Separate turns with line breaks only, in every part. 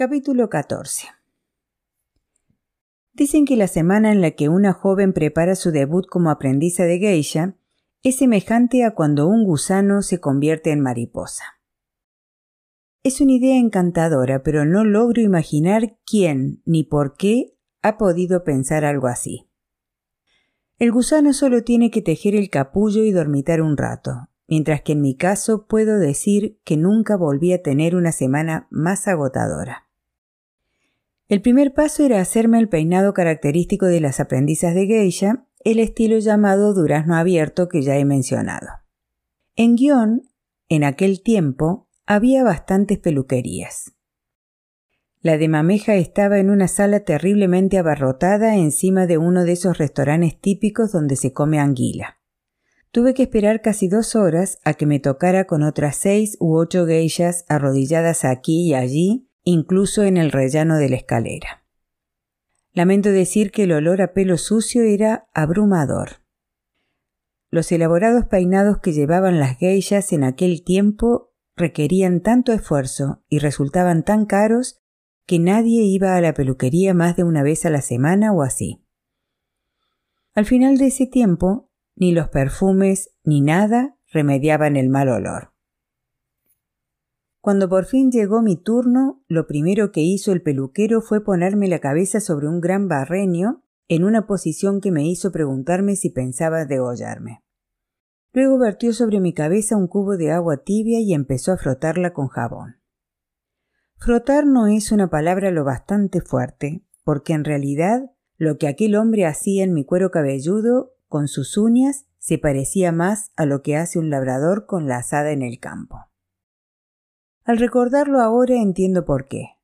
Capítulo 14 Dicen que la semana en la que una joven prepara su debut como aprendiza de geisha es semejante a cuando un gusano se convierte en mariposa. Es una idea encantadora, pero no logro imaginar quién ni por qué ha podido pensar algo así. El gusano solo tiene que tejer el capullo y dormitar un rato, mientras que en mi caso puedo decir que nunca volví a tener una semana más agotadora. El primer paso era hacerme el peinado característico de las aprendizas de geisha, el estilo llamado durazno abierto que ya he mencionado. En guion, en aquel tiempo, había bastantes peluquerías. La de Mameja estaba en una sala terriblemente abarrotada encima de uno de esos restaurantes típicos donde se come anguila. Tuve que esperar casi dos horas a que me tocara con otras seis u ocho geishas arrodilladas aquí y allí, incluso en el rellano de la escalera. Lamento decir que el olor a pelo sucio era abrumador. Los elaborados peinados que llevaban las geishas en aquel tiempo requerían tanto esfuerzo y resultaban tan caros que nadie iba a la peluquería más de una vez a la semana o así. Al final de ese tiempo ni los perfumes, ni nada remediaban el mal olor. Cuando por fin llegó mi turno, lo primero que hizo el peluquero fue ponerme la cabeza sobre un gran barreño en una posición que me hizo preguntarme si pensaba degollarme. Luego vertió sobre mi cabeza un cubo de agua tibia y empezó a frotarla con jabón. Frotar no es una palabra lo bastante fuerte, porque en realidad lo que aquel hombre hacía en mi cuero cabelludo con sus uñas se parecía más a lo que hace un labrador con la asada en el campo. Al recordarlo ahora entiendo por qué.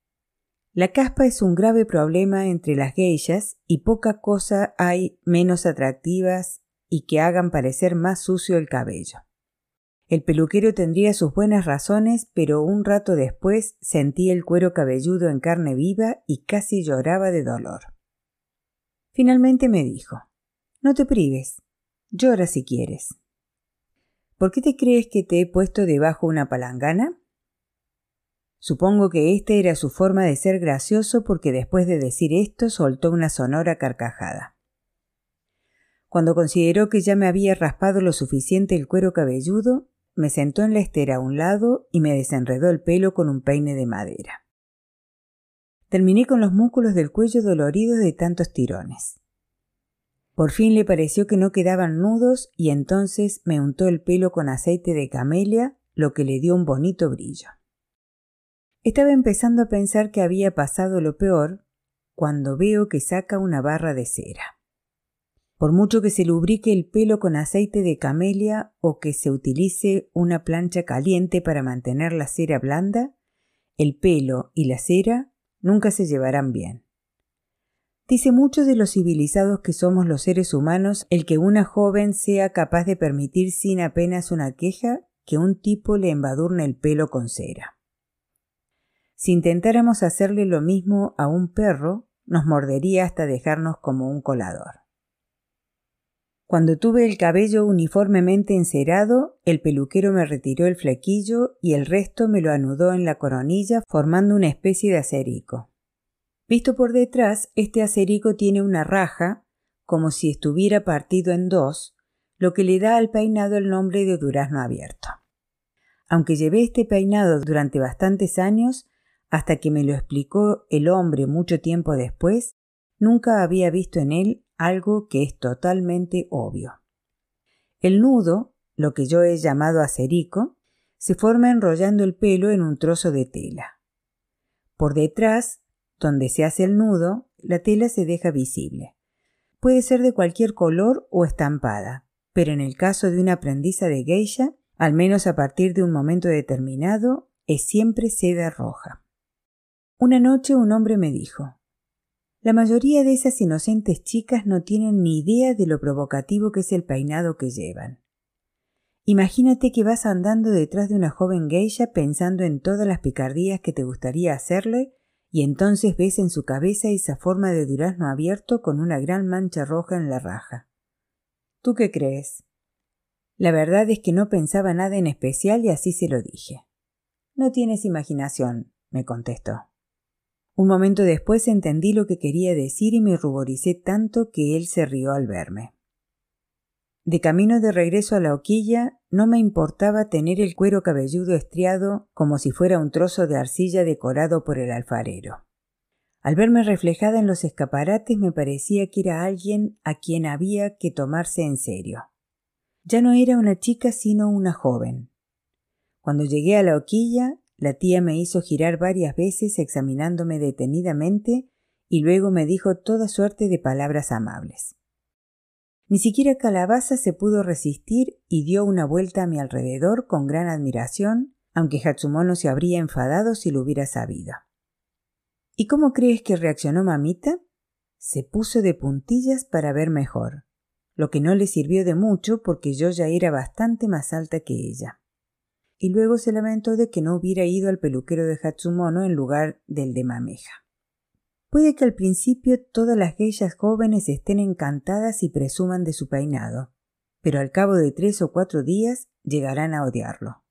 La caspa es un grave problema entre las geishas y poca cosa hay menos atractivas y que hagan parecer más sucio el cabello. El peluquero tendría sus buenas razones, pero un rato después sentí el cuero cabelludo en carne viva y casi lloraba de dolor. Finalmente me dijo no te prives. Llora si quieres. ¿Por qué te crees que te he puesto debajo una palangana? Supongo que esta era su forma de ser gracioso porque después de decir esto soltó una sonora carcajada. Cuando consideró que ya me había raspado lo suficiente el cuero cabelludo, me sentó en la estera a un lado y me desenredó el pelo con un peine de madera. Terminé con los músculos del cuello doloridos de tantos tirones. Por fin le pareció que no quedaban nudos y entonces me untó el pelo con aceite de camelia, lo que le dio un bonito brillo. Estaba empezando a pensar que había pasado lo peor cuando veo que saca una barra de cera. Por mucho que se lubrique el pelo con aceite de camelia o que se utilice una plancha caliente para mantener la cera blanda, el pelo y la cera nunca se llevarán bien. Dice mucho de los civilizados que somos los seres humanos el que una joven sea capaz de permitir sin apenas una queja que un tipo le embadurne el pelo con cera. Si intentáramos hacerle lo mismo a un perro, nos mordería hasta dejarnos como un colador. Cuando tuve el cabello uniformemente encerado, el peluquero me retiró el flequillo y el resto me lo anudó en la coronilla formando una especie de acerico. Visto por detrás, este acerico tiene una raja, como si estuviera partido en dos, lo que le da al peinado el nombre de durazno abierto. Aunque llevé este peinado durante bastantes años, hasta que me lo explicó el hombre mucho tiempo después, nunca había visto en él algo que es totalmente obvio. El nudo, lo que yo he llamado acerico, se forma enrollando el pelo en un trozo de tela. Por detrás donde se hace el nudo, la tela se deja visible. Puede ser de cualquier color o estampada, pero en el caso de una aprendiza de geisha, al menos a partir de un momento determinado, es siempre seda roja. Una noche un hombre me dijo La mayoría de esas inocentes chicas no tienen ni idea de lo provocativo que es el peinado que llevan. Imagínate que vas andando detrás de una joven geisha pensando en todas las picardías que te gustaría hacerle y entonces ves en su cabeza esa forma de durazno abierto con una gran mancha roja en la raja. ¿Tú qué crees? La verdad es que no pensaba nada en especial y así se lo dije. No tienes imaginación, me contestó. Un momento después entendí lo que quería decir y me ruboricé tanto que él se rió al verme. De camino de regreso a la hoquilla, no me importaba tener el cuero cabelludo estriado como si fuera un trozo de arcilla decorado por el alfarero. Al verme reflejada en los escaparates me parecía que era alguien a quien había que tomarse en serio. Ya no era una chica sino una joven. Cuando llegué a la hoquilla, la tía me hizo girar varias veces examinándome detenidamente y luego me dijo toda suerte de palabras amables. Ni siquiera Calabaza se pudo resistir y dio una vuelta a mi alrededor con gran admiración, aunque Hatsumono se habría enfadado si lo hubiera sabido. ¿Y cómo crees que reaccionó mamita? Se puso de puntillas para ver mejor, lo que no le sirvió de mucho porque yo ya era bastante más alta que ella. Y luego se lamentó de que no hubiera ido al peluquero de Hatsumono en lugar del de Mameja. Puede que al principio todas las geishas jóvenes estén encantadas y presuman de su peinado, pero al cabo de tres o cuatro días llegarán a odiarlo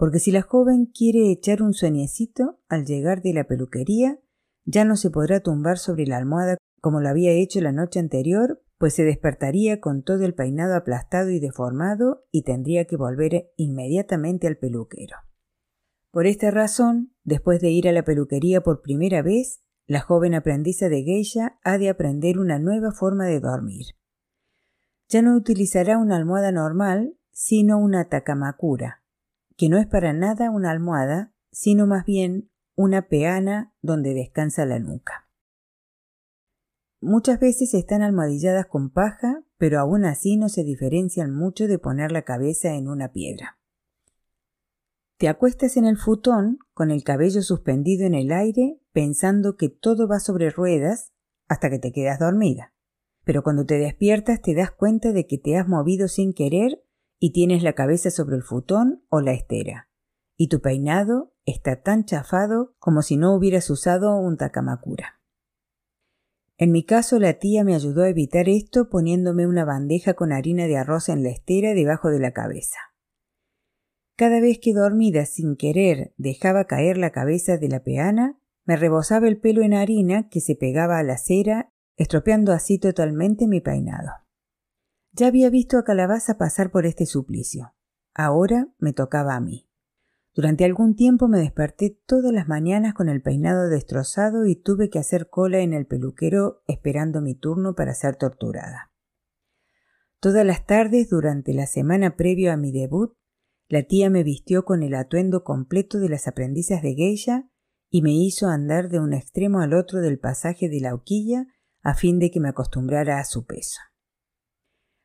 porque si la joven quiere echar un sueñecito al llegar de la peluquería, ya no se podrá tumbar sobre la almohada como lo había hecho la noche anterior, pues se despertaría con todo el peinado aplastado y deformado y tendría que volver inmediatamente al peluquero. Por esta razón, después de ir a la peluquería por primera vez, la joven aprendiza de geisha ha de aprender una nueva forma de dormir. Ya no utilizará una almohada normal, sino una takamakura, que no es para nada una almohada, sino más bien una peana donde descansa la nuca. Muchas veces están almohadilladas con paja, pero aún así no se diferencian mucho de poner la cabeza en una piedra. Te acuestas en el futón con el cabello suspendido en el aire pensando que todo va sobre ruedas hasta que te quedas dormida. Pero cuando te despiertas te das cuenta de que te has movido sin querer y tienes la cabeza sobre el futón o la estera, y tu peinado está tan chafado como si no hubieras usado un takamakura. En mi caso, la tía me ayudó a evitar esto poniéndome una bandeja con harina de arroz en la estera debajo de la cabeza. Cada vez que dormida sin querer dejaba caer la cabeza de la peana, me rebosaba el pelo en harina que se pegaba a la cera, estropeando así totalmente mi peinado. Ya había visto a Calabaza pasar por este suplicio. Ahora me tocaba a mí. Durante algún tiempo me desperté todas las mañanas con el peinado destrozado y tuve que hacer cola en el peluquero esperando mi turno para ser torturada. Todas las tardes durante la semana previo a mi debut, la tía me vistió con el atuendo completo de las aprendizas de geisha y me hizo andar de un extremo al otro del pasaje de la hoquilla a fin de que me acostumbrara a su peso.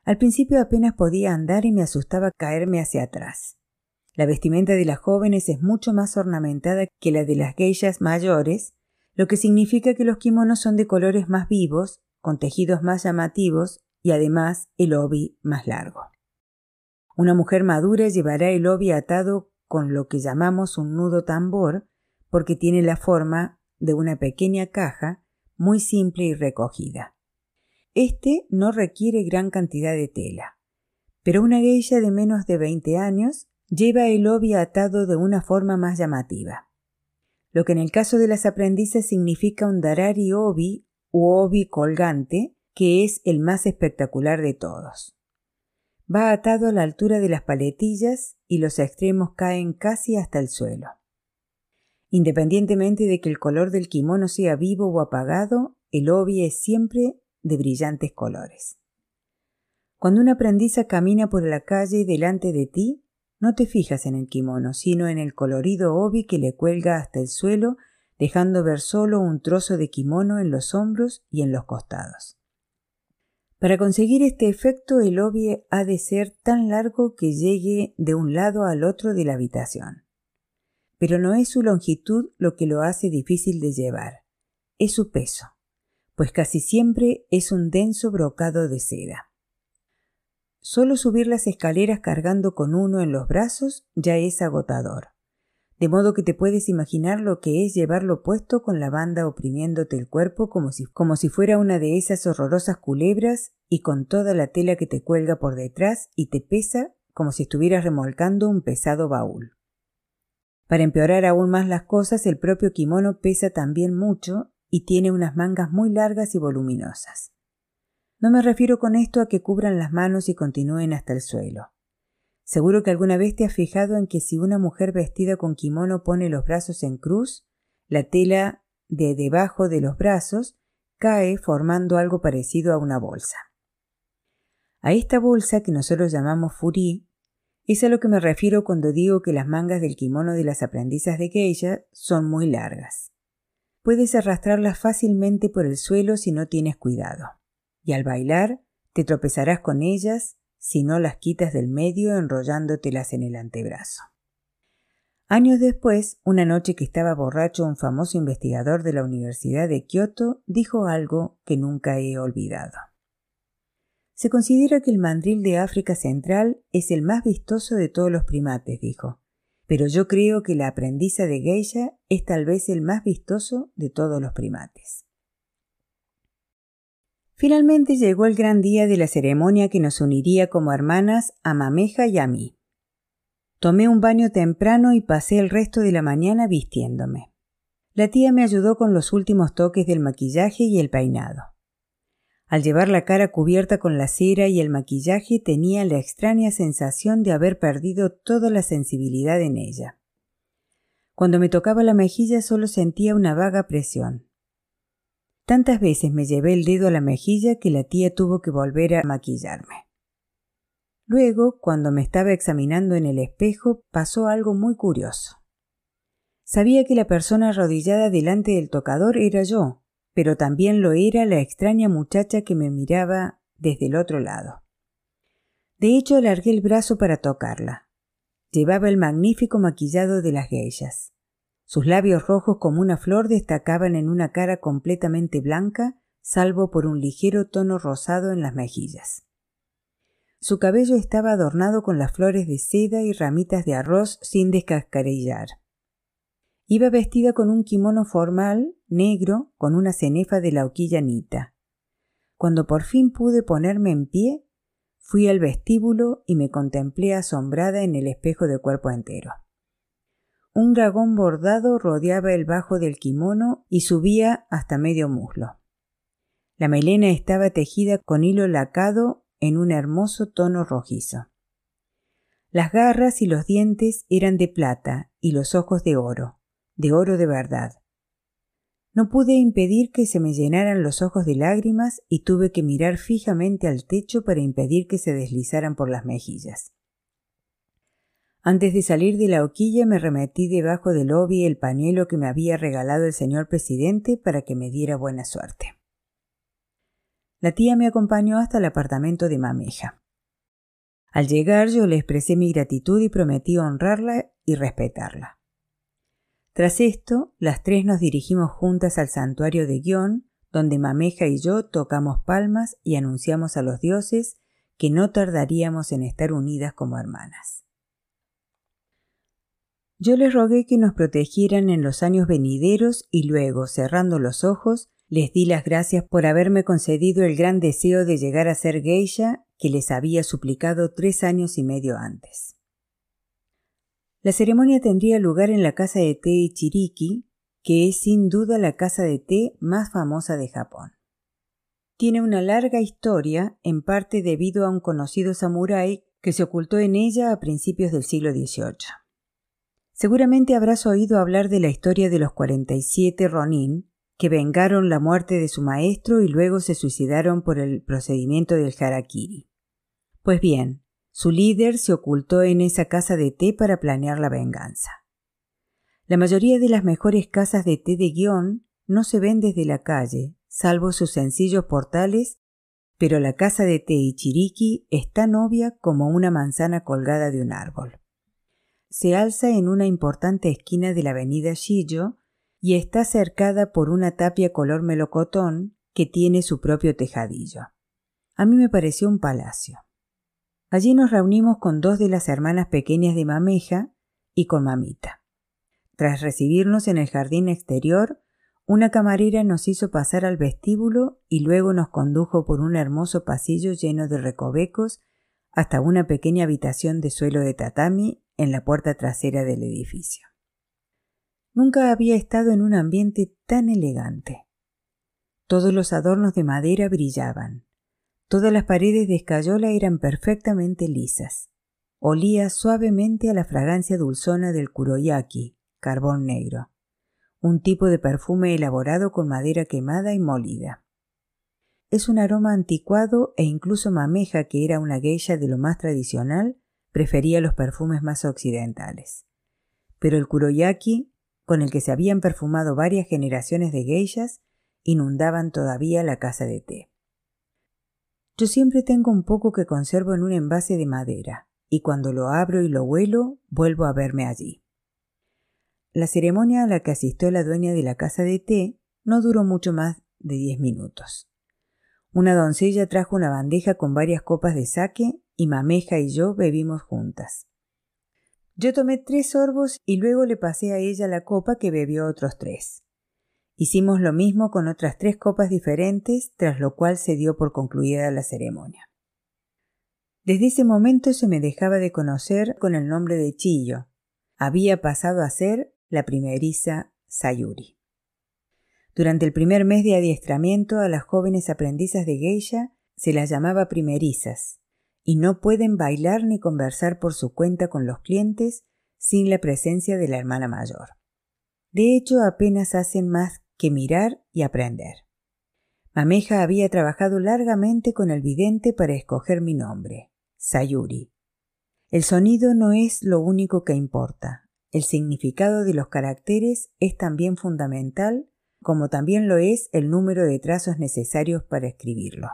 Al principio apenas podía andar y me asustaba caerme hacia atrás. La vestimenta de las jóvenes es mucho más ornamentada que la de las geishas mayores, lo que significa que los kimonos son de colores más vivos, con tejidos más llamativos y además el obi más largo. Una mujer madura llevará el obi atado con lo que llamamos un nudo tambor, porque tiene la forma de una pequeña caja muy simple y recogida. Este no requiere gran cantidad de tela, pero una geisha de menos de 20 años lleva el obi atado de una forma más llamativa, lo que en el caso de las aprendices significa un darari obi u obi colgante, que es el más espectacular de todos. Va atado a la altura de las paletillas y los extremos caen casi hasta el suelo. Independientemente de que el color del kimono sea vivo o apagado, el obi es siempre de brillantes colores. Cuando una aprendiza camina por la calle delante de ti, no te fijas en el kimono, sino en el colorido obi que le cuelga hasta el suelo, dejando ver solo un trozo de kimono en los hombros y en los costados. Para conseguir este efecto, el obi ha de ser tan largo que llegue de un lado al otro de la habitación. Pero no es su longitud lo que lo hace difícil de llevar, es su peso pues casi siempre es un denso brocado de seda. Solo subir las escaleras cargando con uno en los brazos ya es agotador, de modo que te puedes imaginar lo que es llevarlo puesto con la banda oprimiéndote el cuerpo como si, como si fuera una de esas horrorosas culebras y con toda la tela que te cuelga por detrás y te pesa como si estuvieras remolcando un pesado baúl. Para empeorar aún más las cosas, el propio kimono pesa también mucho y tiene unas mangas muy largas y voluminosas. No me refiero con esto a que cubran las manos y continúen hasta el suelo. Seguro que alguna vez te has fijado en que si una mujer vestida con kimono pone los brazos en cruz, la tela de debajo de los brazos cae formando algo parecido a una bolsa. A esta bolsa que nosotros llamamos furí es a lo que me refiero cuando digo que las mangas del kimono de las aprendizas de geisha son muy largas. Puedes arrastrarlas fácilmente por el suelo si no tienes cuidado, y al bailar te tropezarás con ellas si no las quitas del medio enrollándotelas en el antebrazo. Años después, una noche que estaba borracho un famoso investigador de la Universidad de Kioto dijo algo que nunca he olvidado. Se considera que el mandril de África Central es el más vistoso de todos los primates, dijo, pero yo creo que la aprendiza de geisha es tal vez el más vistoso de todos los primates. Finalmente llegó el gran día de la ceremonia que nos uniría como hermanas a Mameja y a mí. Tomé un baño temprano y pasé el resto de la mañana vistiéndome. La tía me ayudó con los últimos toques del maquillaje y el peinado. Al llevar la cara cubierta con la cera y el maquillaje tenía la extraña sensación de haber perdido toda la sensibilidad en ella. Cuando me tocaba la mejilla solo sentía una vaga presión. Tantas veces me llevé el dedo a la mejilla que la tía tuvo que volver a maquillarme. Luego, cuando me estaba examinando en el espejo, pasó algo muy curioso. Sabía que la persona arrodillada delante del tocador era yo, pero también lo era la extraña muchacha que me miraba desde el otro lado. De hecho, alargué el brazo para tocarla. Llevaba el magnífico maquillado de las geishas. Sus labios rojos como una flor destacaban en una cara completamente blanca, salvo por un ligero tono rosado en las mejillas. Su cabello estaba adornado con las flores de seda y ramitas de arroz sin descascarillar. Iba vestida con un kimono formal, negro, con una cenefa de la hoquilla nita. Cuando por fin pude ponerme en pie, fui al vestíbulo y me contemplé asombrada en el espejo de cuerpo entero. Un dragón bordado rodeaba el bajo del kimono y subía hasta medio muslo. La melena estaba tejida con hilo lacado en un hermoso tono rojizo. Las garras y los dientes eran de plata y los ojos de oro de oro de verdad. No pude impedir que se me llenaran los ojos de lágrimas y tuve que mirar fijamente al techo para impedir que se deslizaran por las mejillas. Antes de salir de la hoquilla me remetí debajo del obi el pañuelo que me había regalado el señor presidente para que me diera buena suerte. La tía me acompañó hasta el apartamento de Mameja. Al llegar yo le expresé mi gratitud y prometí honrarla y respetarla. Tras esto, las tres nos dirigimos juntas al santuario de Guión, donde Mameja y yo tocamos palmas y anunciamos a los dioses que no tardaríamos en estar unidas como hermanas. Yo les rogué que nos protegieran en los años venideros y luego, cerrando los ojos, les di las gracias por haberme concedido el gran deseo de llegar a ser geisha que les había suplicado tres años y medio antes. La ceremonia tendría lugar en la casa de té Ichiriki, que es sin duda la casa de té más famosa de Japón. Tiene una larga historia, en parte debido a un conocido samurái que se ocultó en ella a principios del siglo XVIII. Seguramente habrás oído hablar de la historia de los 47 Ronin, que vengaron la muerte de su maestro y luego se suicidaron por el procedimiento del harakiri. Pues bien, su líder se ocultó en esa casa de té para planear la venganza. La mayoría de las mejores casas de té de guion no se ven desde la calle, salvo sus sencillos portales, pero la casa de té Ichiriki es tan obvia como una manzana colgada de un árbol. Se alza en una importante esquina de la avenida Shijo y está cercada por una tapia color melocotón que tiene su propio tejadillo. A mí me pareció un palacio. Allí nos reunimos con dos de las hermanas pequeñas de Mameja y con Mamita. Tras recibirnos en el jardín exterior, una camarera nos hizo pasar al vestíbulo y luego nos condujo por un hermoso pasillo lleno de recovecos hasta una pequeña habitación de suelo de tatami en la puerta trasera del edificio. Nunca había estado en un ambiente tan elegante. Todos los adornos de madera brillaban. Todas las paredes de escayola eran perfectamente lisas. Olía suavemente a la fragancia dulzona del kuroyaki, carbón negro, un tipo de perfume elaborado con madera quemada y molida. Es un aroma anticuado e incluso Mameja, que era una geisha de lo más tradicional, prefería los perfumes más occidentales. Pero el kuroyaki con el que se habían perfumado varias generaciones de geishas, inundaban todavía la casa de té. Yo siempre tengo un poco que conservo en un envase de madera, y cuando lo abro y lo huelo, vuelvo a verme allí. La ceremonia a la que asistió la dueña de la casa de té no duró mucho más de diez minutos. Una doncella trajo una bandeja con varias copas de sake y Mameja y yo bebimos juntas. Yo tomé tres sorbos y luego le pasé a ella la copa que bebió otros tres. Hicimos lo mismo con otras tres copas diferentes, tras lo cual se dio por concluida la ceremonia. Desde ese momento se me dejaba de conocer con el nombre de Chillo. Había pasado a ser la primeriza Sayuri. Durante el primer mes de adiestramiento a las jóvenes aprendizas de geisha se las llamaba primerizas, y no pueden bailar ni conversar por su cuenta con los clientes sin la presencia de la hermana mayor. De hecho, apenas hacen más que mirar y aprender. Mameja había trabajado largamente con el vidente para escoger mi nombre, Sayuri. El sonido no es lo único que importa. El significado de los caracteres es también fundamental, como también lo es el número de trazos necesarios para escribirlo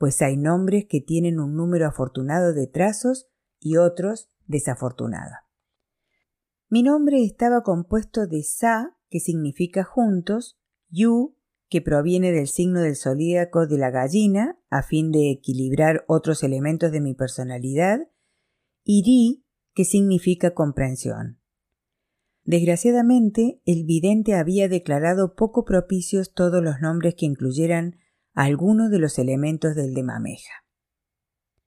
pues hay nombres que tienen un número afortunado de trazos y otros desafortunado. Mi nombre estaba compuesto de Sa, que significa juntos, Yu, que proviene del signo del zodíaco de la gallina, a fin de equilibrar otros elementos de mi personalidad, y Ri, que significa comprensión. Desgraciadamente, el vidente había declarado poco propicios todos los nombres que incluyeran algunos de los elementos del de Mameja.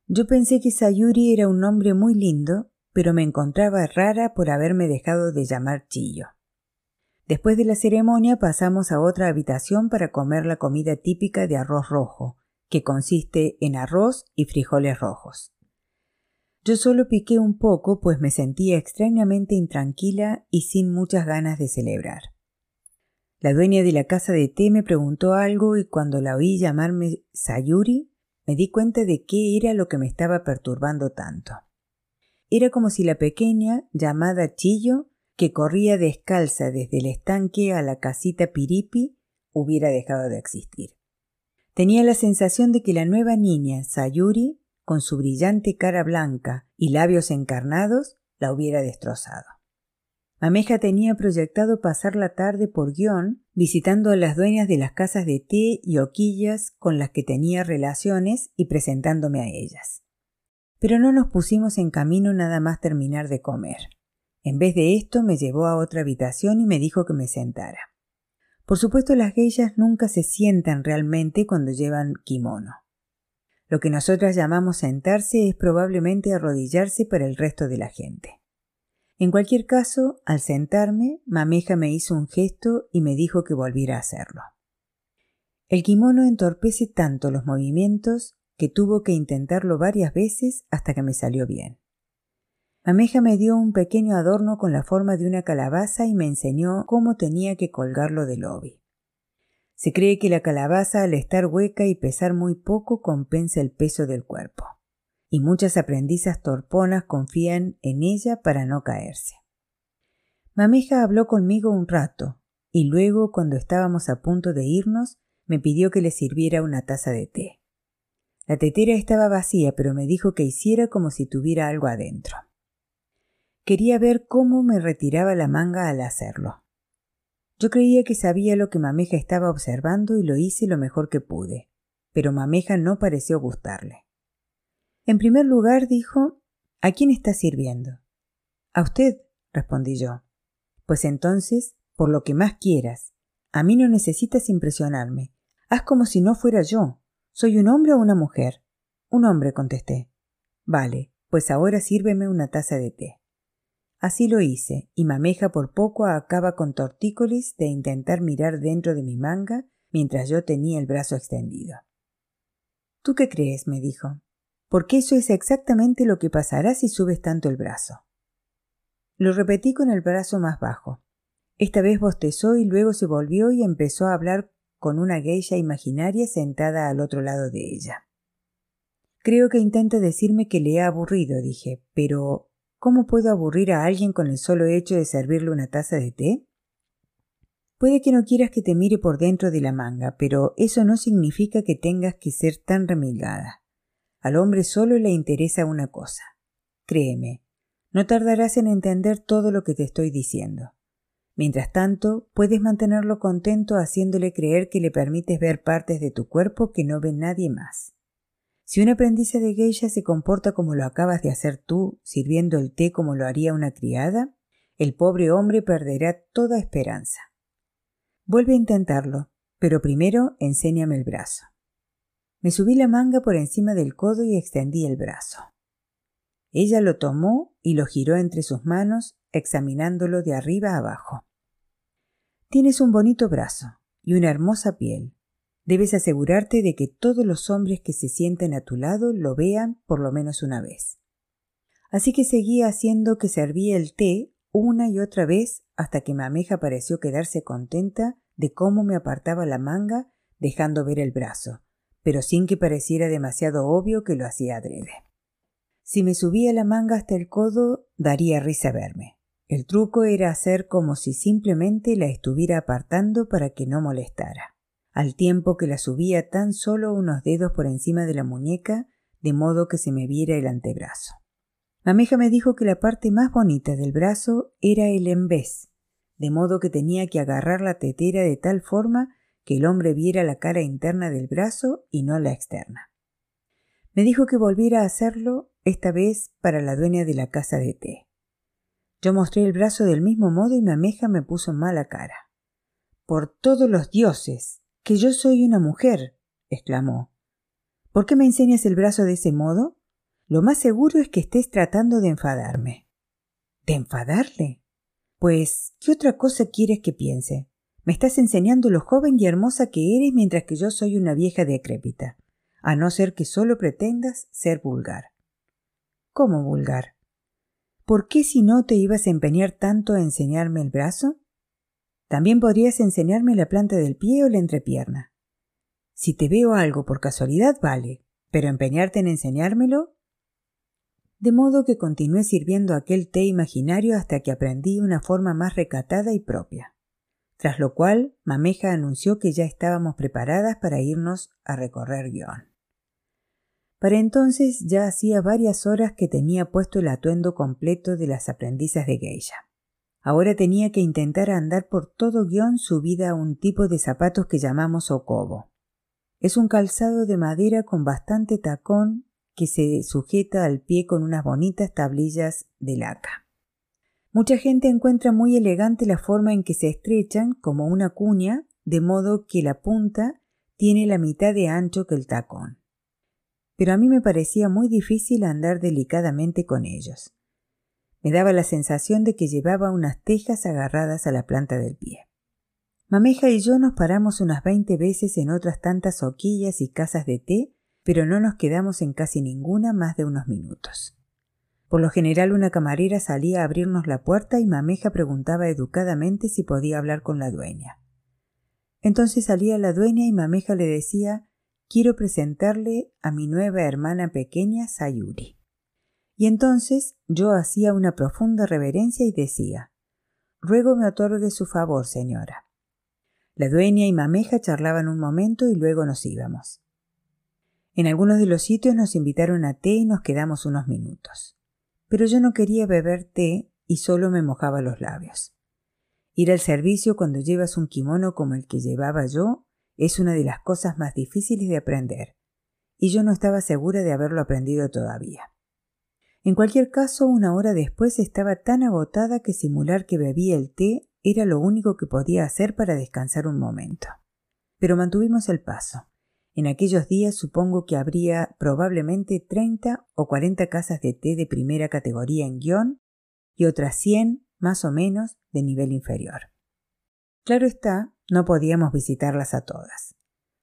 Yo pensé que Sayuri era un nombre muy lindo, pero me encontraba rara por haberme dejado de llamar Chillo. Después de la ceremonia pasamos a otra habitación para comer la comida típica de arroz rojo, que consiste en arroz y frijoles rojos. Yo solo piqué un poco, pues me sentía extrañamente intranquila y sin muchas ganas de celebrar. La dueña de la casa de té me preguntó algo y cuando la oí llamarme Sayuri, me di cuenta de qué era lo que me estaba perturbando tanto. Era como si la pequeña, llamada Chillo, que corría descalza desde el estanque a la casita Piripi, hubiera dejado de existir. Tenía la sensación de que la nueva niña, Sayuri, con su brillante cara blanca y labios encarnados, la hubiera destrozado. Mameja tenía proyectado pasar la tarde por guion visitando a las dueñas de las casas de té y hoquillas con las que tenía relaciones y presentándome a ellas. Pero no nos pusimos en camino nada más terminar de comer. En vez de esto me llevó a otra habitación y me dijo que me sentara. Por supuesto las geishas nunca se sientan realmente cuando llevan kimono. Lo que nosotras llamamos sentarse es probablemente arrodillarse para el resto de la gente. En cualquier caso, al sentarme, Mameja me hizo un gesto y me dijo que volviera a hacerlo. El kimono entorpece tanto los movimientos que tuvo que intentarlo varias veces hasta que me salió bien. Mameja me dio un pequeño adorno con la forma de una calabaza y me enseñó cómo tenía que colgarlo del obi. Se cree que la calabaza al estar hueca y pesar muy poco compensa el peso del cuerpo y muchas aprendizas torponas confían en ella para no caerse. Mameja habló conmigo un rato, y luego, cuando estábamos a punto de irnos, me pidió que le sirviera una taza de té. La tetera estaba vacía, pero me dijo que hiciera como si tuviera algo adentro. Quería ver cómo me retiraba la manga al hacerlo. Yo creía que sabía lo que Mameja estaba observando y lo hice lo mejor que pude, pero Mameja no pareció gustarle. En primer lugar, dijo, ¿A quién está sirviendo? A usted, respondí yo. Pues entonces, por lo que más quieras. A mí no necesitas impresionarme. Haz como si no fuera yo. ¿Soy un hombre o una mujer? Un hombre, contesté. Vale, pues ahora sírveme una taza de té. Así lo hice, y Mameja por poco acaba con tortícolis de intentar mirar dentro de mi manga mientras yo tenía el brazo extendido. ¿Tú qué crees? me dijo. Porque eso es exactamente lo que pasará si subes tanto el brazo. Lo repetí con el brazo más bajo. Esta vez bostezó y luego se volvió y empezó a hablar con una geisha imaginaria sentada al otro lado de ella. Creo que intenta decirme que le ha aburrido, dije, pero ¿cómo puedo aburrir a alguien con el solo hecho de servirle una taza de té? Puede que no quieras que te mire por dentro de la manga, pero eso no significa que tengas que ser tan remilgada. Al hombre solo le interesa una cosa. Créeme, no tardarás en entender todo lo que te estoy diciendo. Mientras tanto, puedes mantenerlo contento haciéndole creer que le permites ver partes de tu cuerpo que no ve nadie más. Si una aprendiz de geisha se comporta como lo acabas de hacer tú, sirviendo el té como lo haría una criada, el pobre hombre perderá toda esperanza. Vuelve a intentarlo, pero primero enséñame el brazo. Me subí la manga por encima del codo y extendí el brazo. Ella lo tomó y lo giró entre sus manos, examinándolo de arriba a abajo. Tienes un bonito brazo y una hermosa piel. Debes asegurarte de que todos los hombres que se sienten a tu lado lo vean por lo menos una vez. Así que seguía haciendo que servía el té una y otra vez hasta que Mameja pareció quedarse contenta de cómo me apartaba la manga dejando ver el brazo, pero sin que pareciera demasiado obvio que lo hacía adrede. Si me subía la manga hasta el codo, daría risa verme. El truco era hacer como si simplemente la estuviera apartando para que no molestara, al tiempo que la subía tan solo unos dedos por encima de la muñeca, de modo que se me viera el antebrazo. Mameja me dijo que la parte más bonita del brazo era el embés, de modo que tenía que agarrar la tetera de tal forma que el hombre viera la cara interna del brazo y no la externa. Me dijo que volviera a hacerlo esta vez para la dueña de la casa de té. Yo mostré el brazo del mismo modo y Mameja me puso mala cara. Por todos los dioses, que yo soy una mujer, exclamó. ¿Por qué me enseñas el brazo de ese modo? Lo más seguro es que estés tratando de enfadarme. ¿De enfadarle? Pues, ¿qué otra cosa quieres que piense? Me estás enseñando lo joven y hermosa que eres mientras que yo soy una vieja decrépita, a no ser que solo pretendas ser vulgar. ¿Cómo vulgar? ¿Por qué si no te ibas a empeñar tanto a enseñarme el brazo? También podrías enseñarme la planta del pie o la entrepierna. Si te veo algo por casualidad, vale, pero empeñarte en enseñármelo. De modo que continué sirviendo aquel té imaginario hasta que aprendí una forma más recatada y propia. Tras lo cual, Mameja anunció que ya estábamos preparadas para irnos a recorrer guion. Para entonces ya hacía varias horas que tenía puesto el atuendo completo de las aprendizas de geisha. Ahora tenía que intentar andar por todo guion subida a un tipo de zapatos que llamamos okobo. Es un calzado de madera con bastante tacón que se sujeta al pie con unas bonitas tablillas de laca. Mucha gente encuentra muy elegante la forma en que se estrechan como una cuña, de modo que la punta tiene la mitad de ancho que el tacón pero a mí me parecía muy difícil andar delicadamente con ellos. Me daba la sensación de que llevaba unas tejas agarradas a la planta del pie. Mameja y yo nos paramos unas veinte veces en otras tantas hoquillas y casas de té, pero no nos quedamos en casi ninguna más de unos minutos. Por lo general una camarera salía a abrirnos la puerta y Mameja preguntaba educadamente si podía hablar con la dueña. Entonces salía la dueña y Mameja le decía quiero presentarle a mi nueva hermana pequeña Sayuri. Y entonces yo hacía una profunda reverencia y decía Ruego me otorgue su favor, señora. La dueña y mameja charlaban un momento y luego nos íbamos. En algunos de los sitios nos invitaron a té y nos quedamos unos minutos. Pero yo no quería beber té y solo me mojaba los labios. Ir al servicio cuando llevas un kimono como el que llevaba yo es una de las cosas más difíciles de aprender, y yo no estaba segura de haberlo aprendido todavía. En cualquier caso, una hora después estaba tan agotada que simular que bebía el té era lo único que podía hacer para descansar un momento. Pero mantuvimos el paso. En aquellos días supongo que habría probablemente treinta o cuarenta casas de té de primera categoría en guion y otras cien, más o menos, de nivel inferior. Claro está, no podíamos visitarlas a todas.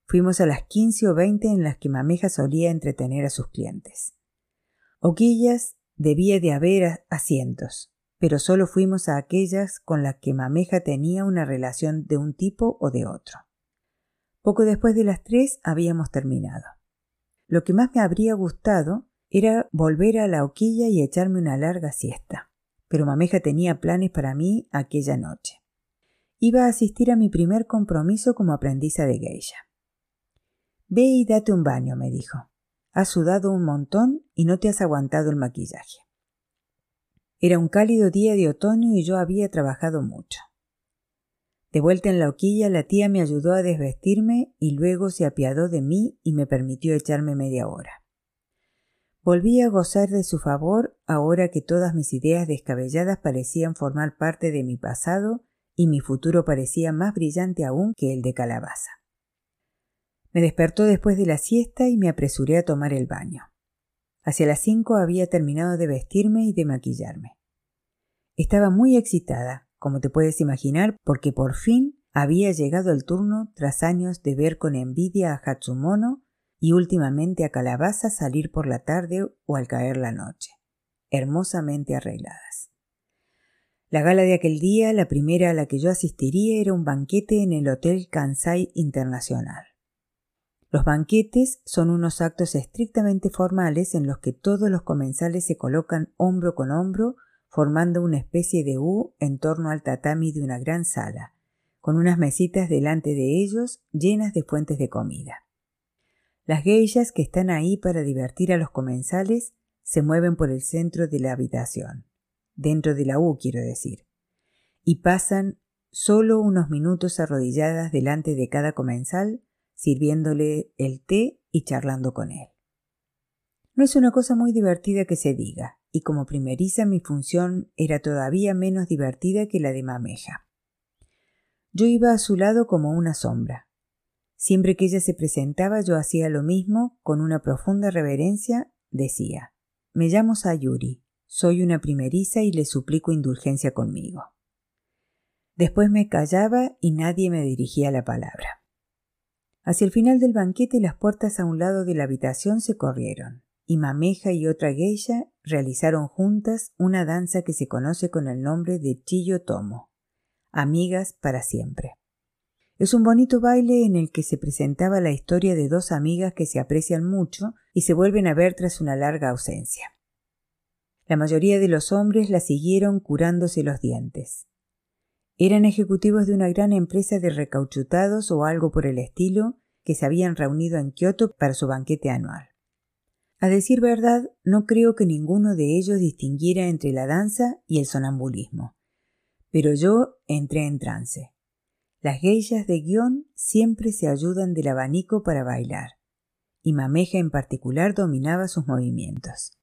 Fuimos a las quince o veinte en las que Mameja solía entretener a sus clientes. Oquillas debía de haber asientos, pero solo fuimos a aquellas con las que Mameja tenía una relación de un tipo o de otro. Poco después de las tres habíamos terminado. Lo que más me habría gustado era volver a la hoquilla y echarme una larga siesta. Pero Mameja tenía planes para mí aquella noche. Iba a asistir a mi primer compromiso como aprendiza de geisha. Ve y date un baño, me dijo. Has sudado un montón y no te has aguantado el maquillaje. Era un cálido día de otoño y yo había trabajado mucho. De vuelta en la hoquilla, la tía me ayudó a desvestirme y luego se apiadó de mí y me permitió echarme media hora. Volví a gozar de su favor ahora que todas mis ideas descabelladas parecían formar parte de mi pasado y mi futuro parecía más brillante aún que el de calabaza. Me despertó después de la siesta y me apresuré a tomar el baño. Hacia las cinco había terminado de vestirme y de maquillarme. Estaba muy excitada, como te puedes imaginar, porque por fin había llegado el turno tras años de ver con envidia a Hatsumono y últimamente a Calabaza salir por la tarde o al caer la noche, hermosamente arregladas. La gala de aquel día, la primera a la que yo asistiría, era un banquete en el Hotel Kansai Internacional. Los banquetes son unos actos estrictamente formales en los que todos los comensales se colocan hombro con hombro, formando una especie de U en torno al tatami de una gran sala, con unas mesitas delante de ellos llenas de fuentes de comida. Las geishas que están ahí para divertir a los comensales se mueven por el centro de la habitación, dentro de la U quiero decir, y pasan solo unos minutos arrodilladas delante de cada comensal, sirviéndole el té y charlando con él. No es una cosa muy divertida que se diga, y como primeriza mi función era todavía menos divertida que la de Mameja. Yo iba a su lado como una sombra, Siempre que ella se presentaba yo hacía lo mismo, con una profunda reverencia, decía Me llamo Sayuri, soy una primeriza y le suplico indulgencia conmigo. Después me callaba y nadie me dirigía la palabra. Hacia el final del banquete las puertas a un lado de la habitación se corrieron, y Mameja y otra geisha realizaron juntas una danza que se conoce con el nombre de Chiyo Tomo, amigas para siempre. Es un bonito baile en el que se presentaba la historia de dos amigas que se aprecian mucho y se vuelven a ver tras una larga ausencia. La mayoría de los hombres la siguieron curándose los dientes. Eran ejecutivos de una gran empresa de recauchutados o algo por el estilo que se habían reunido en Kioto para su banquete anual. A decir verdad, no creo que ninguno de ellos distinguiera entre la danza y el sonambulismo. Pero yo entré en trance. Las geishas de guion siempre se ayudan del abanico para bailar, y Mameja en particular dominaba sus movimientos.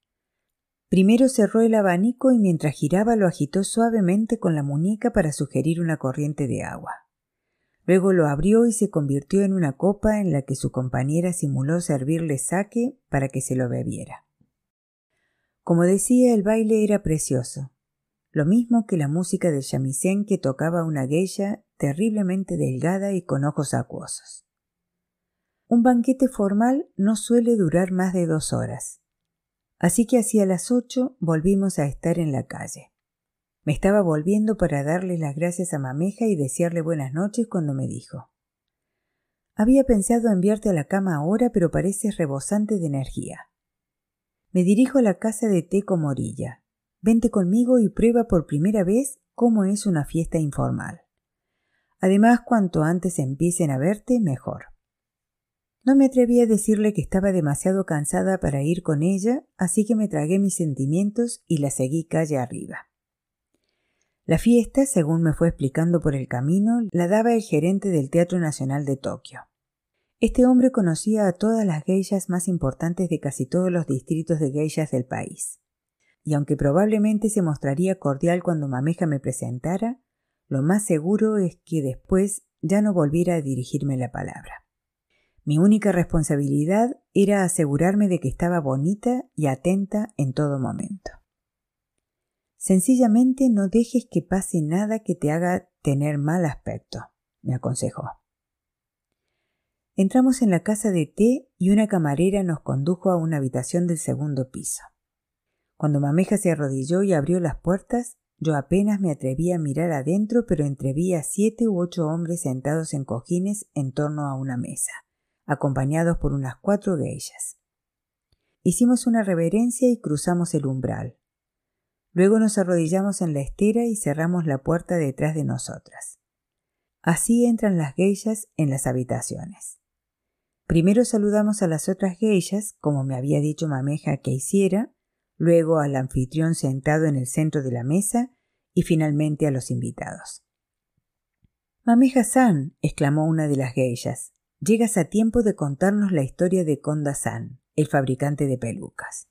Primero cerró el abanico y mientras giraba lo agitó suavemente con la muñeca para sugerir una corriente de agua. Luego lo abrió y se convirtió en una copa en la que su compañera simuló servirle saque para que se lo bebiera. Como decía, el baile era precioso, lo mismo que la música del shamisen que tocaba una geisha terriblemente delgada y con ojos acuosos. Un banquete formal no suele durar más de dos horas, así que hacia las ocho volvimos a estar en la calle. Me estaba volviendo para darle las gracias a Mameja y desearle buenas noches cuando me dijo Había pensado enviarte a la cama ahora, pero pareces rebosante de energía. Me dirijo a la casa de té como orilla. Vente conmigo y prueba por primera vez cómo es una fiesta informal. Además, cuanto antes empiecen a verte, mejor. No me atreví a decirle que estaba demasiado cansada para ir con ella, así que me tragué mis sentimientos y la seguí calle arriba. La fiesta, según me fue explicando por el camino, la daba el gerente del Teatro Nacional de Tokio. Este hombre conocía a todas las geishas más importantes de casi todos los distritos de geishas del país y aunque probablemente se mostraría cordial cuando Mameja me presentara, lo más seguro es que después ya no volviera a dirigirme la palabra. Mi única responsabilidad era asegurarme de que estaba bonita y atenta en todo momento. Sencillamente no dejes que pase nada que te haga tener mal aspecto, me aconsejó. Entramos en la casa de té y una camarera nos condujo a una habitación del segundo piso. Cuando Mameja se arrodilló y abrió las puertas, yo apenas me atreví a mirar adentro, pero entreví a siete u ocho hombres sentados en cojines en torno a una mesa, acompañados por unas cuatro geishas. Hicimos una reverencia y cruzamos el umbral. Luego nos arrodillamos en la estera y cerramos la puerta detrás de nosotras. Así entran las geishas en las habitaciones. Primero saludamos a las otras geishas, como me había dicho Mameja que hiciera, luego al anfitrión sentado en el centro de la mesa y finalmente a los invitados. Mameja-san, exclamó una de las geishas, llegas a tiempo de contarnos la historia de Konda-san, el fabricante de pelucas.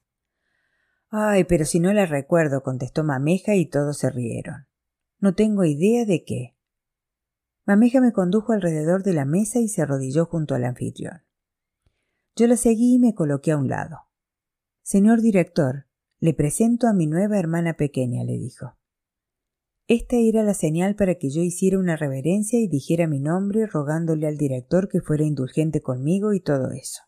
Ay, pero si no la recuerdo, contestó Mameja y todos se rieron. No tengo idea de qué. Mameja me condujo alrededor de la mesa y se arrodilló junto al anfitrión. Yo la seguí y me coloqué a un lado. Señor director, le presento a mi nueva hermana pequeña, le dijo. Esta era la señal para que yo hiciera una reverencia y dijera mi nombre rogándole al director que fuera indulgente conmigo y todo eso.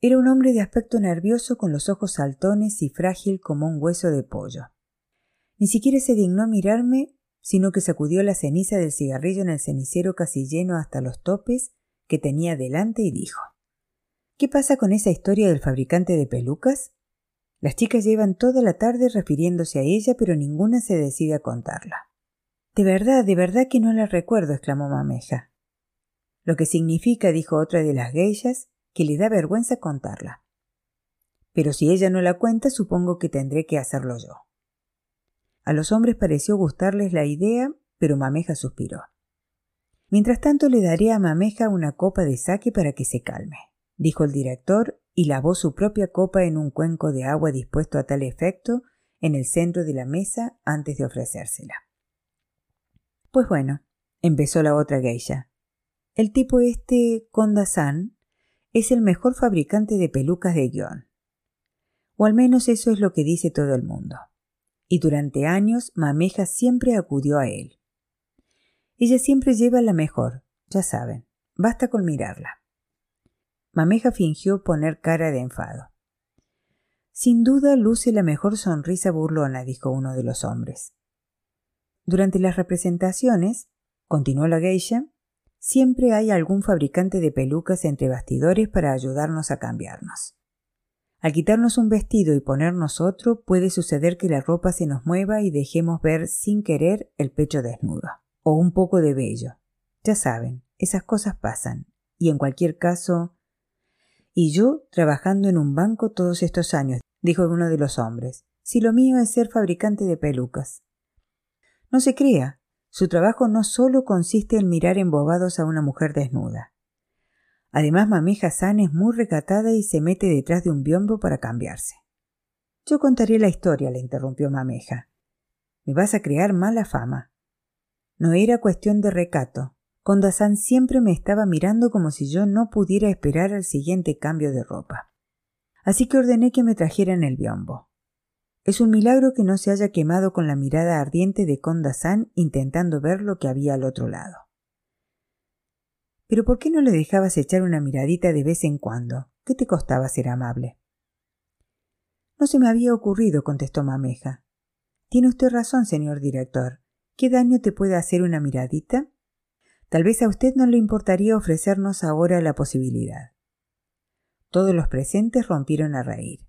Era un hombre de aspecto nervioso con los ojos saltones y frágil como un hueso de pollo. Ni siquiera se dignó mirarme, sino que sacudió la ceniza del cigarrillo en el cenicero casi lleno hasta los topes que tenía delante y dijo ¿Qué pasa con esa historia del fabricante de pelucas? Las chicas llevan toda la tarde refiriéndose a ella, pero ninguna se decide a contarla. De verdad, de verdad que no la recuerdo, exclamó Mameja. Lo que significa, dijo otra de las geishas, que le da vergüenza contarla. Pero si ella no la cuenta, supongo que tendré que hacerlo yo. A los hombres pareció gustarles la idea, pero Mameja suspiró. Mientras tanto le daré a Mameja una copa de saque para que se calme, dijo el director y lavó su propia copa en un cuenco de agua dispuesto a tal efecto en el centro de la mesa antes de ofrecérsela. Pues bueno, empezó la otra geisha. El tipo este Konda-san es el mejor fabricante de pelucas de guion. O al menos eso es lo que dice todo el mundo. Y durante años Mameja siempre acudió a él. Ella siempre lleva la mejor, ya saben, basta con mirarla. Mameja fingió poner cara de enfado. Sin duda luce la mejor sonrisa burlona, dijo uno de los hombres. Durante las representaciones, continuó la geisha, siempre hay algún fabricante de pelucas entre bastidores para ayudarnos a cambiarnos. Al quitarnos un vestido y ponernos otro, puede suceder que la ropa se nos mueva y dejemos ver sin querer el pecho desnudo, o un poco de vello. Ya saben, esas cosas pasan, y en cualquier caso, y yo trabajando en un banco todos estos años, dijo uno de los hombres, si lo mío es ser fabricante de pelucas. No se crea, su trabajo no solo consiste en mirar embobados a una mujer desnuda. Además, Mameja San es muy recatada y se mete detrás de un biombo para cambiarse. Yo contaré la historia, le interrumpió Mameja. Me vas a crear mala fama. No era cuestión de recato. Kondasan siempre me estaba mirando como si yo no pudiera esperar al siguiente cambio de ropa. Así que ordené que me trajeran el biombo. Es un milagro que no se haya quemado con la mirada ardiente de Kondasan intentando ver lo que había al otro lado. Pero ¿por qué no le dejabas echar una miradita de vez en cuando? ¿Qué te costaba ser amable? No se me había ocurrido, contestó Mameja. Tiene usted razón, señor director. ¿Qué daño te puede hacer una miradita? Tal vez a usted no le importaría ofrecernos ahora la posibilidad. Todos los presentes rompieron a reír.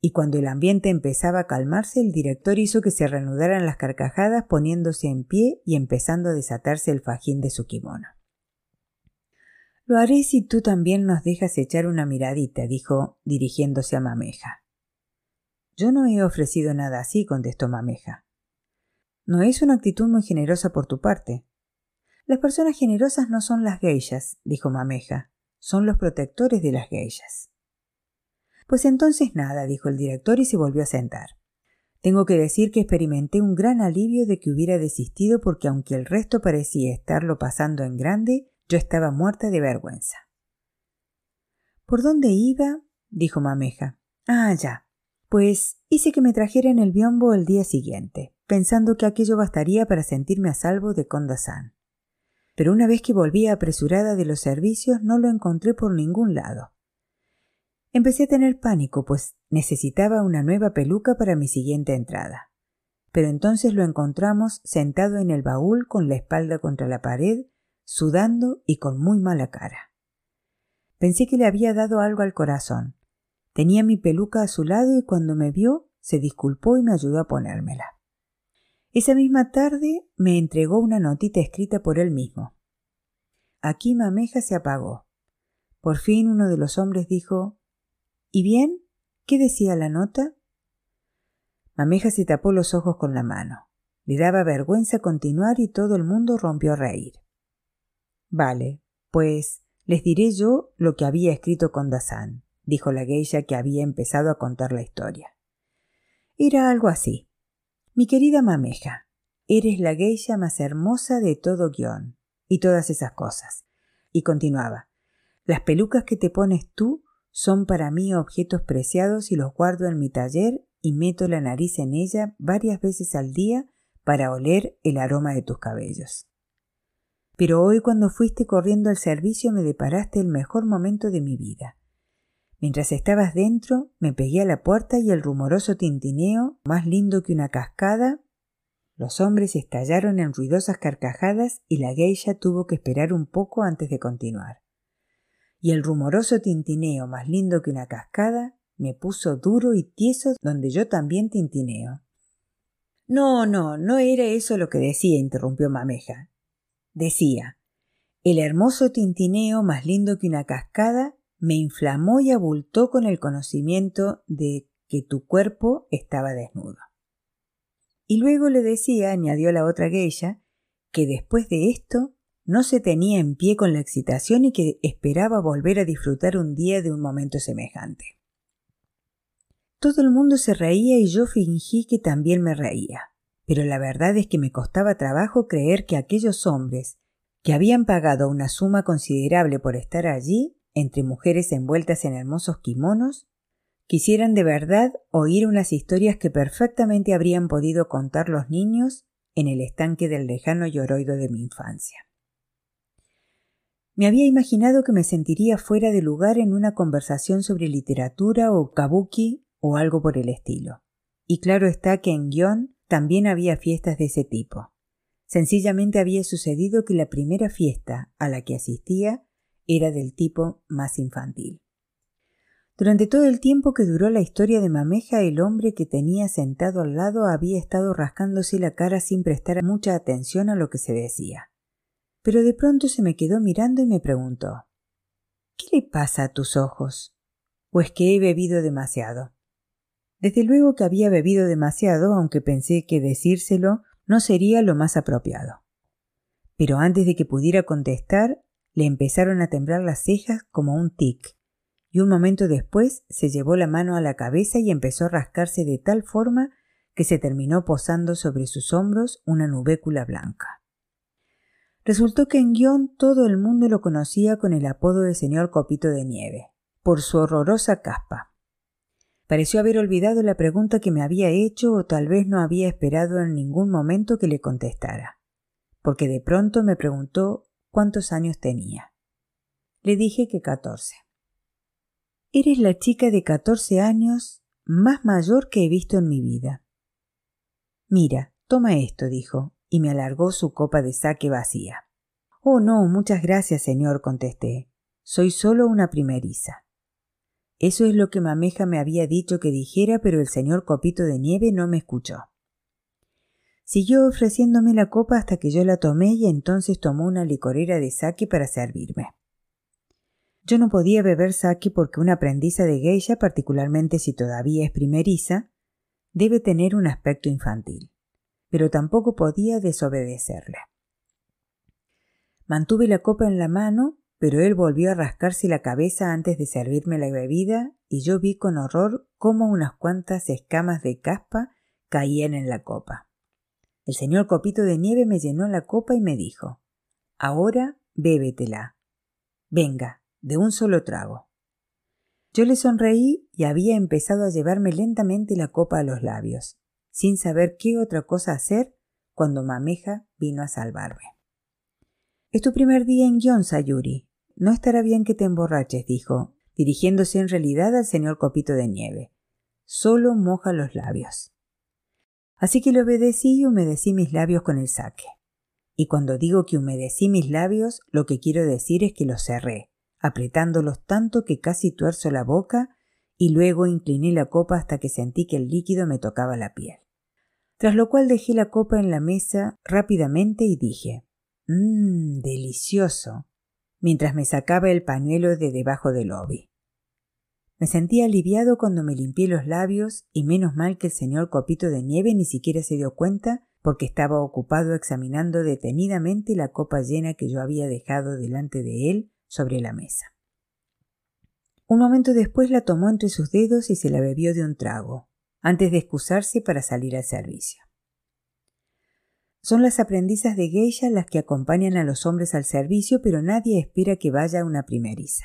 Y cuando el ambiente empezaba a calmarse, el director hizo que se reanudaran las carcajadas poniéndose en pie y empezando a desatarse el fajín de su kimono. Lo haré si tú también nos dejas echar una miradita, dijo, dirigiéndose a Mameja. Yo no he ofrecido nada así, contestó Mameja. No es una actitud muy generosa por tu parte. Las personas generosas no son las geishas, dijo Mameja, son los protectores de las geishas. Pues entonces nada, dijo el director y se volvió a sentar. Tengo que decir que experimenté un gran alivio de que hubiera desistido porque aunque el resto parecía estarlo pasando en grande, yo estaba muerta de vergüenza. ¿Por dónde iba? dijo Mameja. Ah, ya. Pues hice que me trajeran el biombo el día siguiente, pensando que aquello bastaría para sentirme a salvo de Kondasan. Pero una vez que volví apresurada de los servicios no lo encontré por ningún lado. Empecé a tener pánico, pues necesitaba una nueva peluca para mi siguiente entrada. Pero entonces lo encontramos sentado en el baúl con la espalda contra la pared, sudando y con muy mala cara. Pensé que le había dado algo al corazón. Tenía mi peluca a su lado y cuando me vio se disculpó y me ayudó a ponérmela. Esa misma tarde me entregó una notita escrita por él mismo. Aquí Mameja se apagó. Por fin uno de los hombres dijo ¿Y bien? ¿Qué decía la nota? Mameja se tapó los ojos con la mano. Le daba vergüenza continuar y todo el mundo rompió a reír. Vale, pues les diré yo lo que había escrito con Dazán, dijo la geisha que había empezado a contar la historia. Era algo así. Mi querida mameja, eres la geisha más hermosa de todo guion, y todas esas cosas. Y continuaba, las pelucas que te pones tú son para mí objetos preciados y los guardo en mi taller y meto la nariz en ella varias veces al día para oler el aroma de tus cabellos. Pero hoy cuando fuiste corriendo al servicio me deparaste el mejor momento de mi vida. Mientras estabas dentro, me pegué a la puerta y el rumoroso tintineo, más lindo que una cascada, los hombres estallaron en ruidosas carcajadas y la geisha tuvo que esperar un poco antes de continuar. Y el rumoroso tintineo, más lindo que una cascada, me puso duro y tieso donde yo también tintineo. No, no, no era eso lo que decía, interrumpió Mameja decía El hermoso tintineo más lindo que una cascada me inflamó y abultó con el conocimiento de que tu cuerpo estaba desnudo. Y luego le decía, añadió la otra geisha, que después de esto no se tenía en pie con la excitación y que esperaba volver a disfrutar un día de un momento semejante. Todo el mundo se reía y yo fingí que también me reía pero la verdad es que me costaba trabajo creer que aquellos hombres, que habían pagado una suma considerable por estar allí, entre mujeres envueltas en hermosos kimonos, quisieran de verdad oír unas historias que perfectamente habrían podido contar los niños en el estanque del lejano lloroido de mi infancia. Me había imaginado que me sentiría fuera de lugar en una conversación sobre literatura o kabuki o algo por el estilo. Y claro está que en guion también había fiestas de ese tipo. Sencillamente había sucedido que la primera fiesta a la que asistía era del tipo más infantil. Durante todo el tiempo que duró la historia de Mameja, el hombre que tenía sentado al lado había estado rascándose la cara sin prestar mucha atención a lo que se decía. Pero de pronto se me quedó mirando y me preguntó ¿Qué le pasa a tus ojos? ¿O es que he bebido demasiado? Desde luego que había bebido demasiado, aunque pensé que decírselo no sería lo más apropiado. Pero antes de que pudiera contestar, le empezaron a temblar las cejas como un tic, y un momento después se llevó la mano a la cabeza y empezó a rascarse de tal forma que se terminó posando sobre sus hombros una nubécula blanca. Resultó que en guion todo el mundo lo conocía con el apodo de señor Copito de Nieve, por su horrorosa caspa. Pareció haber olvidado la pregunta que me había hecho o tal vez no había esperado en ningún momento que le contestara, porque de pronto me preguntó cuántos años tenía. Le dije que catorce. Eres la chica de catorce años más mayor que he visto en mi vida. Mira, toma esto, dijo, y me alargó su copa de saque vacía. Oh, no, muchas gracias, señor, contesté. Soy solo una primeriza. Eso es lo que Mameja me había dicho que dijera, pero el señor Copito de Nieve no me escuchó. Siguió ofreciéndome la copa hasta que yo la tomé y entonces tomó una licorera de sake para servirme. Yo no podía beber sake porque una aprendiza de geisha, particularmente si todavía es primeriza, debe tener un aspecto infantil, pero tampoco podía desobedecerle. Mantuve la copa en la mano pero él volvió a rascarse la cabeza antes de servirme la bebida y yo vi con horror cómo unas cuantas escamas de caspa caían en la copa. El señor Copito de Nieve me llenó la copa y me dijo Ahora bébetela. Venga, de un solo trago. Yo le sonreí y había empezado a llevarme lentamente la copa a los labios, sin saber qué otra cosa hacer cuando Mameja vino a salvarme. Es tu primer día en guion, Sayuri. No estará bien que te emborraches, dijo, dirigiéndose en realidad al señor Copito de Nieve. Solo moja los labios. Así que le obedecí y humedecí mis labios con el saque. Y cuando digo que humedecí mis labios, lo que quiero decir es que los cerré, apretándolos tanto que casi tuerzo la boca y luego incliné la copa hasta que sentí que el líquido me tocaba la piel. Tras lo cual dejé la copa en la mesa rápidamente y dije, Mmm, delicioso, mientras me sacaba el pañuelo de debajo del lobby. Me sentí aliviado cuando me limpié los labios y menos mal que el señor Copito de Nieve ni siquiera se dio cuenta porque estaba ocupado examinando detenidamente la copa llena que yo había dejado delante de él sobre la mesa. Un momento después la tomó entre sus dedos y se la bebió de un trago, antes de excusarse para salir al servicio. Son las aprendizas de geisha las que acompañan a los hombres al servicio, pero nadie espera que vaya una primeriza.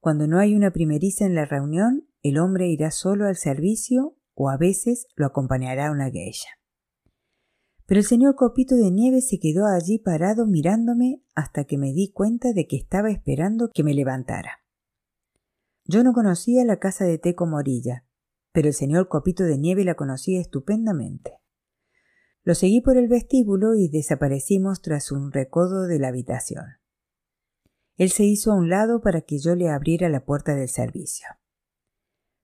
Cuando no hay una primeriza en la reunión, el hombre irá solo al servicio o a veces lo acompañará una geisha. Pero el señor Copito de Nieve se quedó allí parado mirándome hasta que me di cuenta de que estaba esperando que me levantara. Yo no conocía la casa de Teco Morilla, pero el señor Copito de Nieve la conocía estupendamente. Lo seguí por el vestíbulo y desaparecimos tras un recodo de la habitación. Él se hizo a un lado para que yo le abriera la puerta del servicio.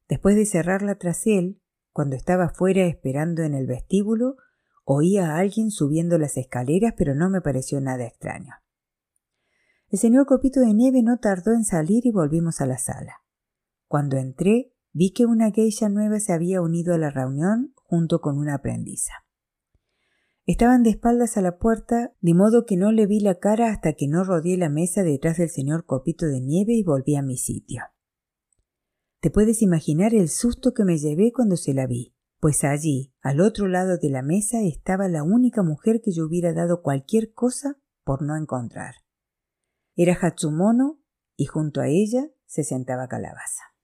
Después de cerrarla tras él, cuando estaba fuera esperando en el vestíbulo, Oía a alguien subiendo las escaleras, pero no me pareció nada extraño. El señor Copito de Nieve no tardó en salir y volvimos a la sala. Cuando entré, vi que una geisha nueva se había unido a la reunión junto con una aprendiza. Estaban de espaldas a la puerta, de modo que no le vi la cara hasta que no rodeé la mesa detrás del señor Copito de Nieve y volví a mi sitio. Te puedes imaginar el susto que me llevé cuando se la vi pues allí, al otro lado de la mesa, estaba la única mujer que yo hubiera dado cualquier cosa por no encontrar. Era Hatsumono y junto a ella se sentaba Calabaza.